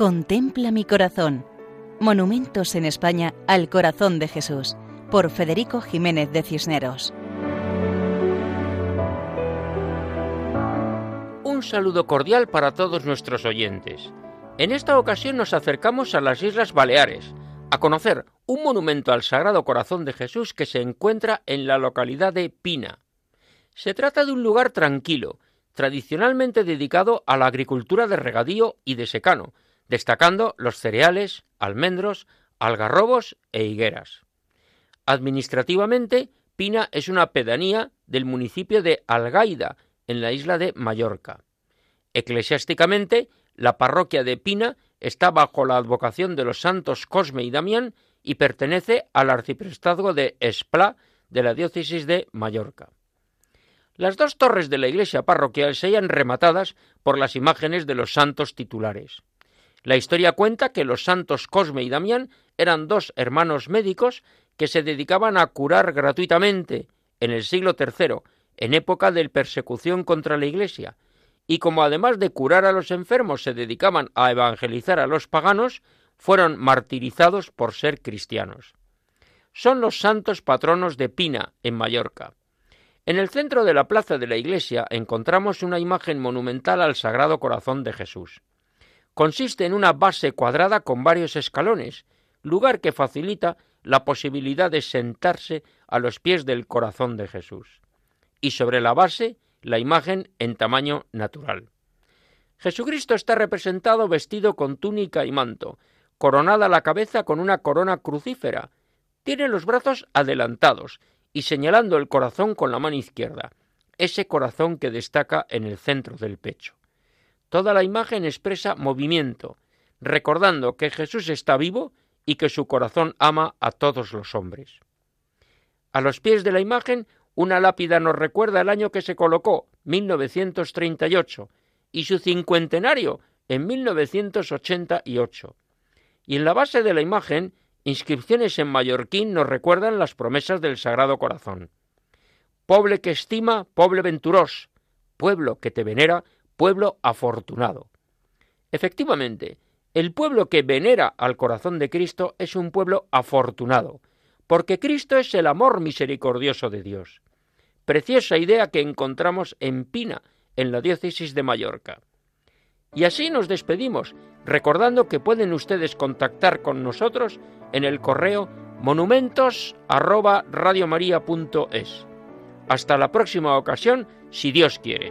Contempla mi corazón. Monumentos en España al corazón de Jesús, por Federico Jiménez de Cisneros. Un saludo cordial para todos nuestros oyentes. En esta ocasión nos acercamos a las Islas Baleares, a conocer un monumento al Sagrado Corazón de Jesús que se encuentra en la localidad de Pina. Se trata de un lugar tranquilo, tradicionalmente dedicado a la agricultura de regadío y de secano, destacando los cereales, almendros, algarrobos e higueras. Administrativamente, Pina es una pedanía del municipio de Algaida, en la isla de Mallorca. Eclesiásticamente, la parroquia de Pina está bajo la advocación de los santos Cosme y Damián y pertenece al arciprestazgo de Esplá de la diócesis de Mallorca. Las dos torres de la iglesia parroquial se hallan rematadas por las imágenes de los santos titulares. La historia cuenta que los santos Cosme y Damián eran dos hermanos médicos que se dedicaban a curar gratuitamente en el siglo III, en época de persecución contra la Iglesia, y como además de curar a los enfermos se dedicaban a evangelizar a los paganos, fueron martirizados por ser cristianos. Son los santos patronos de Pina, en Mallorca. En el centro de la plaza de la iglesia encontramos una imagen monumental al Sagrado Corazón de Jesús. Consiste en una base cuadrada con varios escalones, lugar que facilita la posibilidad de sentarse a los pies del corazón de Jesús. Y sobre la base, la imagen en tamaño natural. Jesucristo está representado vestido con túnica y manto, coronada la cabeza con una corona crucífera. Tiene los brazos adelantados y señalando el corazón con la mano izquierda, ese corazón que destaca en el centro del pecho. Toda la imagen expresa movimiento, recordando que Jesús está vivo y que su corazón ama a todos los hombres. A los pies de la imagen, una lápida nos recuerda el año que se colocó, 1938, y su cincuentenario, en 1988. Y en la base de la imagen, inscripciones en mallorquín nos recuerdan las promesas del Sagrado Corazón. Poble que estima, poble venturos, pueblo que te venera, pueblo afortunado. Efectivamente, el pueblo que venera al corazón de Cristo es un pueblo afortunado, porque Cristo es el amor misericordioso de Dios. Preciosa idea que encontramos en Pina, en la diócesis de Mallorca. Y así nos despedimos, recordando que pueden ustedes contactar con nosotros en el correo monumentos@radiomaria.es. Hasta la próxima ocasión, si Dios quiere.